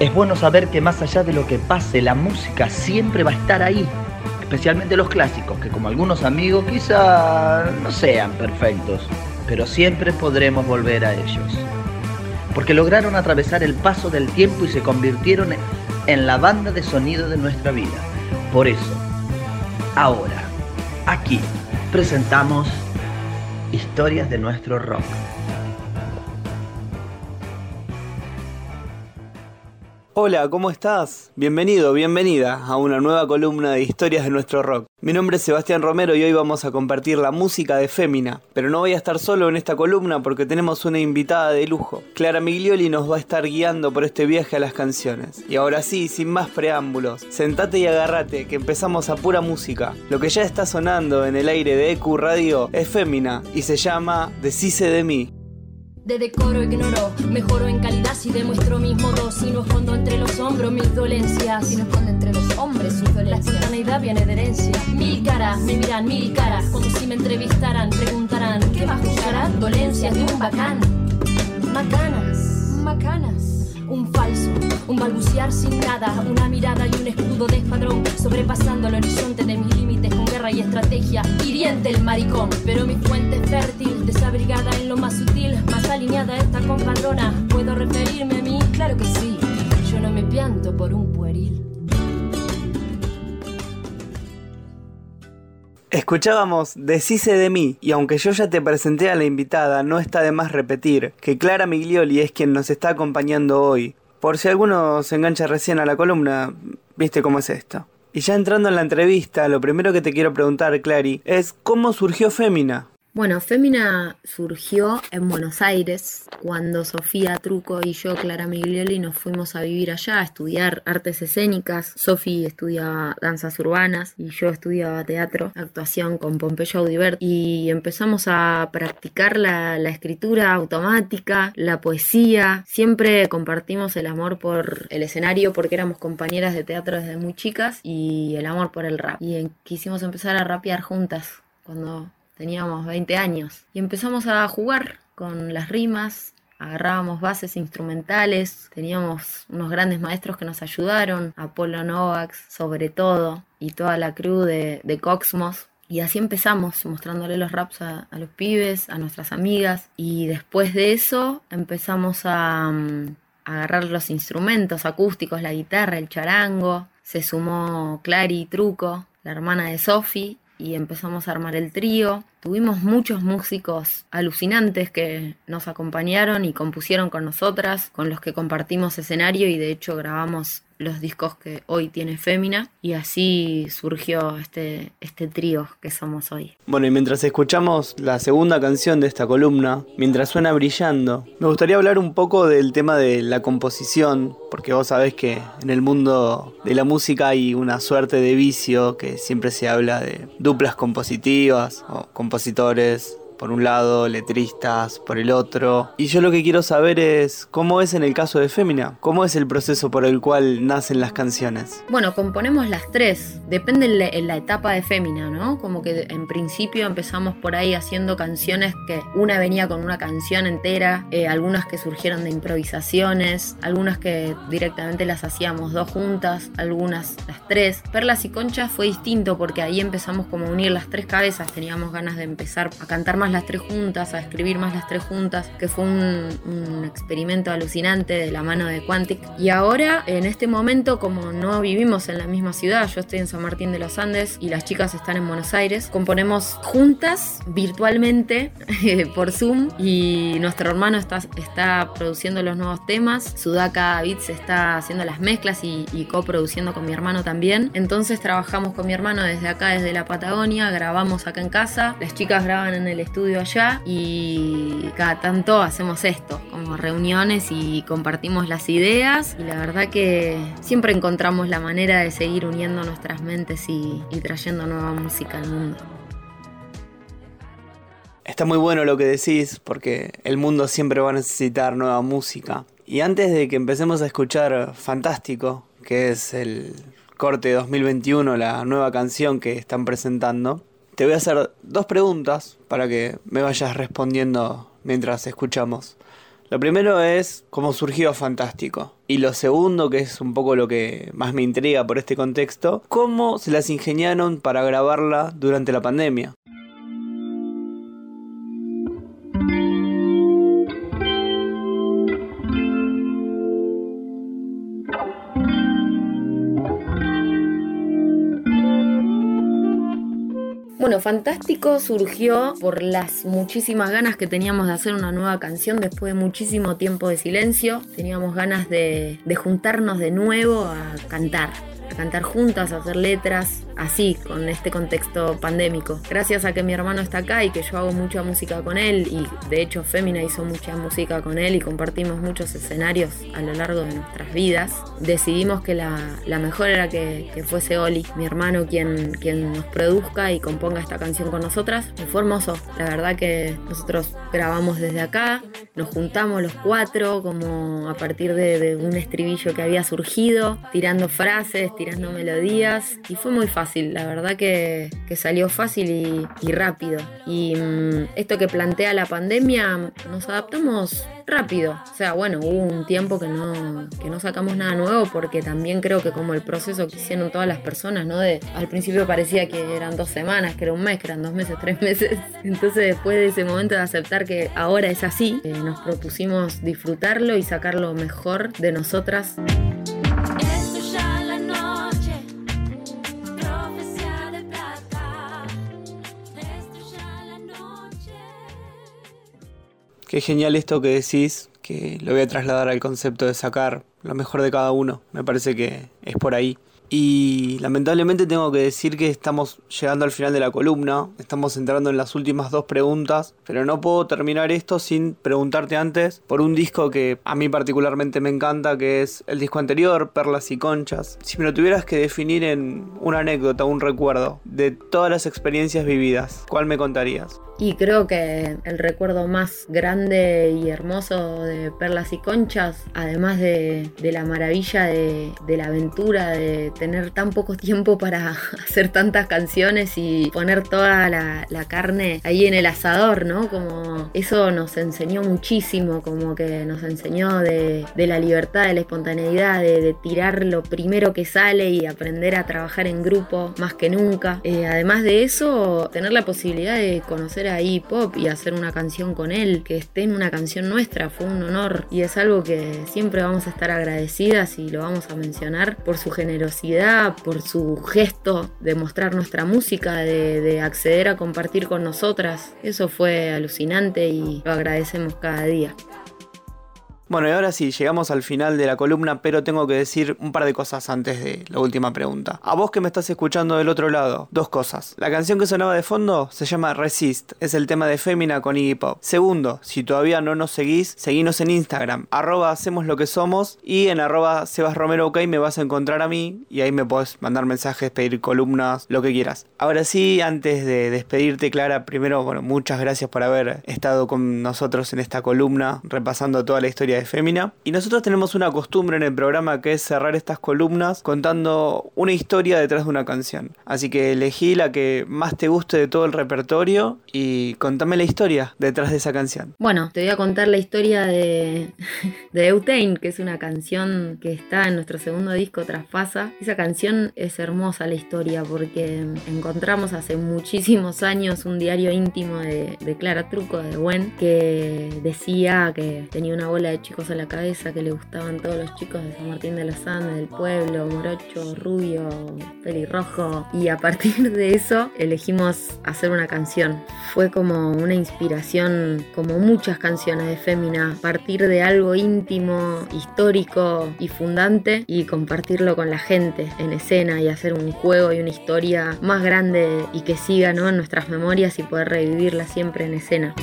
Es bueno saber que más allá de lo que pase, la música siempre va a estar ahí, especialmente los clásicos, que como algunos amigos quizá no sean perfectos, pero siempre podremos volver a ellos. Porque lograron atravesar el paso del tiempo y se convirtieron en la banda de sonido de nuestra vida. Por eso, ahora, aquí, presentamos historias de nuestro rock. Hola, ¿cómo estás? Bienvenido, bienvenida a una nueva columna de historias de nuestro rock. Mi nombre es Sebastián Romero y hoy vamos a compartir la música de Fémina, pero no voy a estar solo en esta columna porque tenemos una invitada de lujo. Clara Miglioli nos va a estar guiando por este viaje a las canciones. Y ahora sí, sin más preámbulos, sentate y agárrate que empezamos a pura música. Lo que ya está sonando en el aire de EQ Radio es Fémina y se llama Decise de mí. De decoro ignoro, mejoro en calidad si demuestro mis modos. Si no escondo entre los hombros mis dolencias. Si no escondo entre los hombres sus dolencias. La espontaneidad viene de herencia. Mil caras, me miran mil caras. Cuando si me entrevistaran, preguntarán: ¿Qué más buscarán? Dolencias de un bacán. Macanas, macanas. Un falso, un balbucear sin nada, una mirada y un escudo de espadrón, sobrepasando el horizonte de mis límites con guerra y estrategia, hiriente el maricón, pero mi fuente es fértil, desabrigada en lo más sutil, más alineada esta compadrona, Escuchábamos Decise de mí, y aunque yo ya te presenté a la invitada, no está de más repetir que Clara Miglioli es quien nos está acompañando hoy. Por si alguno se engancha recién a la columna, viste cómo es esto. Y ya entrando en la entrevista, lo primero que te quiero preguntar, Clary, es ¿cómo surgió Fémina? Bueno, Fémina surgió en Buenos Aires cuando Sofía Truco y yo, Clara Miglioli, nos fuimos a vivir allá a estudiar artes escénicas. Sofía estudiaba danzas urbanas y yo estudiaba teatro, actuación con Pompeyo Audibert y empezamos a practicar la, escritura automática, la poesía. Siempre compartimos el amor por el escenario porque éramos compañeras de teatro desde muy chicas y el amor por el rap. Y quisimos empezar a rapear juntas cuando teníamos 20 años y empezamos a jugar con las rimas, agarrábamos bases instrumentales, teníamos unos grandes maestros que nos ayudaron, Apolo Novax sobre todo, y toda la crew de, de Coxmos. Y así empezamos, mostrándole los raps a, a, los pibes, a nuestras amigas. Y después de eso empezamos a, um, agarrar los instrumentos acústicos, la guitarra, el charango. Se sumó Clary Truco, la hermana de Sophie, y empezamos a armar el trío. Tuvimos muchos músicos alucinantes que nos acompañaron y compusieron con nosotras, con los que compartimos escenario y de hecho grabamos los discos que hoy tiene Fémina y así surgió este, este trío que somos hoy. Bueno, y mientras escuchamos la segunda canción de esta columna, mientras suena brillando, me gustaría hablar un poco del tema de la composición, porque vos sabés que en el mundo de la música hay una suerte de vicio que siempre se habla de duplas compositivas o compositores por un lado, letristas por el otro. Y yo lo que quiero saber es cómo es en el caso de Fémina, cómo es el proceso por el cual nacen las canciones. Bueno, componemos las tres, depende en la, etapa de Fémina, ¿no? Como que en principio empezamos por ahí haciendo canciones que una venía con una canción entera, eh, algunas que surgieron de improvisaciones, algunas que directamente las hacíamos dos juntas, algunas las tres. Perlas y Conchas fue distinto porque ahí empezamos como a unir las tres cabezas, teníamos ganas de empezar a cantar más las tres juntas, a escribir más las tres juntas, que fue un, un, experimento alucinante de la mano de Quantic. Y ahora, en este momento, como no vivimos en la misma ciudad, yo estoy en San Martín de los Andes y las chicas están en Buenos Aires, componemos juntas, virtualmente, por Zoom, y nuestro hermano está, está produciendo los nuevos temas, Sudaka Beats está haciendo las mezclas y, y coproduciendo con mi hermano también. Entonces trabajamos con mi hermano desde acá, desde la Patagonia, grabamos acá en casa, las chicas graban en el estudio allá y cada tanto hacemos esto, como reuniones y compartimos las ideas y la verdad que siempre encontramos la manera de seguir uniendo nuestras mentes y trayendo nueva música al mundo. Está muy bueno lo que decís porque el mundo siempre va a necesitar nueva música. Y antes de que empecemos a escuchar Fantástico, que es el corte 2021, la nueva canción que están presentando, te voy a hacer dos preguntas para que me vayas respondiendo mientras escuchamos. Lo primero es cómo surgió Fantástico. Y lo segundo, que es un poco lo que más me intriga por este contexto, cómo se las ingeniaron para grabarla durante la pandemia. Bueno, Fantástico surgió por las muchísimas ganas que teníamos de hacer una nueva canción después de muchísimo tiempo de silencio. Teníamos ganas de juntarnos de nuevo a cantar a cantar juntas, a hacer letras, así, con este contexto pandémico. Gracias a que mi hermano está acá y que yo hago mucha música con él, y de hecho Fémina hizo mucha música con él y compartimos muchos escenarios a lo largo de nuestras vidas, decidimos que la, mejor era que, fuese Oli, mi hermano, quien, quien nos produzca y componga esta canción con nosotras. Y fue hermoso, la verdad que nosotros grabamos desde acá, nos juntamos los cuatro como a partir de un estribillo que había surgido, tirando frases, tirando melodías y fue muy fácil, la verdad que, salió fácil y, rápido. Y mm, esto que plantea la pandemia, nos adaptamos rápido. O sea, bueno, hubo un tiempo que no, que no sacamos nada nuevo porque también creo que como el proceso que hicieron todas las personas, ¿no? De, al principio parecía que eran dos semanas, que era un mes, que eran dos meses, tres meses. Entonces después de ese momento de aceptar que ahora es así, eh, nos propusimos disfrutarlo y sacar lo mejor de nosotras. Qué genial esto que decís, que lo voy a trasladar al concepto de sacar lo mejor de cada uno. Me parece que es por ahí. Y lamentablemente tengo que decir que estamos llegando al final de la columna, estamos entrando en las últimas dos preguntas, pero no puedo terminar esto sin preguntarte antes por un disco que a mí particularmente me encanta, que es el disco anterior, Perlas y Conchas. Si me lo tuvieras que definir en una anécdota, un recuerdo de todas las experiencias vividas, ¿cuál me contarías? Y creo que el recuerdo más grande y hermoso de Perlas y Conchas, además de, la maravilla de, la aventura de tener tan poco tiempo para hacer tantas canciones y poner toda la, carne ahí en el asador, ¿no? Como eso nos enseñó muchísimo, como que nos enseñó de, la libertad, de la espontaneidad, de, tirar lo primero que sale y aprender a trabajar en grupo más que nunca. Eh, además de eso, tener la posibilidad de conocer ahí pop y hacer una canción con él, que esté en una canción nuestra, fue un honor y es algo que siempre vamos a estar agradecidas y lo vamos a mencionar por su generosidad, por su gesto de mostrar nuestra música, de, de acceder a compartir con nosotras. Eso fue alucinante y lo agradecemos cada día. Bueno, y ahora sí, llegamos al final de la columna, pero tengo que decir un par de cosas antes de la última pregunta. A vos que me estás escuchando del otro lado, dos cosas. La canción que sonaba de fondo se llama Resist, es el tema de Fémina con Iggy Pop. Segundo, si todavía no nos seguís, seguinos en Instagram, arroba hacemos somos y en arroba Sebas Romero me vas a encontrar a mí y ahí me podés mandar mensajes, pedir columnas, lo que quieras. Ahora sí, antes de despedirte, Clara, primero, bueno, muchas gracias por haber estado con nosotros en esta columna, repasando toda la historia de Fémina. Y nosotros tenemos una costumbre en el programa que es cerrar estas columnas contando una historia detrás de una canción. Así que elegí la que más te guste de todo el repertorio y contame la historia detrás de esa canción. Bueno, te voy a contar la historia de, de Eutain, que es una canción que está en nuestro segundo disco Traspasa. Esa canción es hermosa la historia porque encontramos hace muchísimos años un diario íntimo de, Clara Truco, de Gwen, que decía que tenía una bola de chicos a la cabeza que le gustaban todos los chicos de San Martín de los Andes, del pueblo, morocho, rubio, pelirrojo. Y a partir de eso elegimos hacer una canción. Fue como una inspiración, como muchas canciones de Fémina, partir de algo íntimo, histórico y fundante y compartirlo con la gente en escena y hacer un juego y una historia más grande y que siga ¿no? en nuestras memorias y poder revivirla siempre en escena.